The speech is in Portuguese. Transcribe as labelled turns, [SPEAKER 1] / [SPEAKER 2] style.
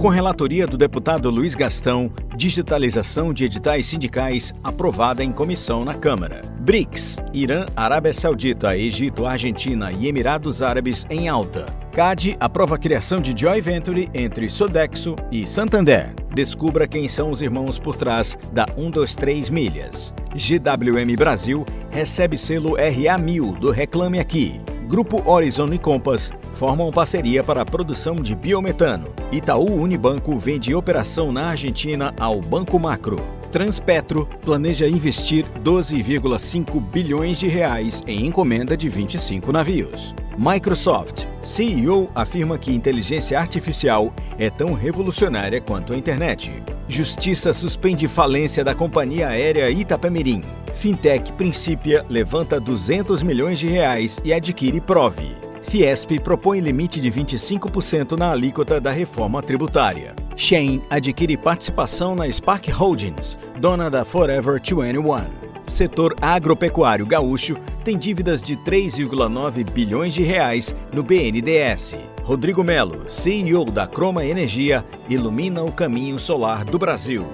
[SPEAKER 1] Com relatoria do deputado Luiz Gastão, digitalização de editais sindicais aprovada em comissão na Câmara. BRICS, Irã, Arábia Saudita, Egito, Argentina e Emirados Árabes em alta. CAD aprova a criação de joint venture entre Sodexo e Santander. Descubra quem são os irmãos por trás da 123 Milhas. GWM Brasil recebe selo RA1000 do Reclame Aqui. Grupo Horizon e Compass formam parceria para a produção de biometano. Itaú Unibanco vende operação na Argentina ao Banco Macro. Transpetro planeja investir 12,5 bilhões de reais em encomenda de 25 navios. Microsoft CEO afirma que inteligência artificial é tão revolucionária quanto a internet. Justiça suspende falência da companhia aérea Itapemirim. Fintech Principia levanta 200 milhões de reais e adquire Prove. Fiesp propõe limite de 25% na alíquota da reforma tributária. Shein adquire participação na Spark Holdings, dona da Forever 21. Setor agropecuário gaúcho tem dívidas de 3,9 bilhões de reais no BNDES. Rodrigo Melo, CEO da Croma Energia, ilumina o caminho solar do Brasil.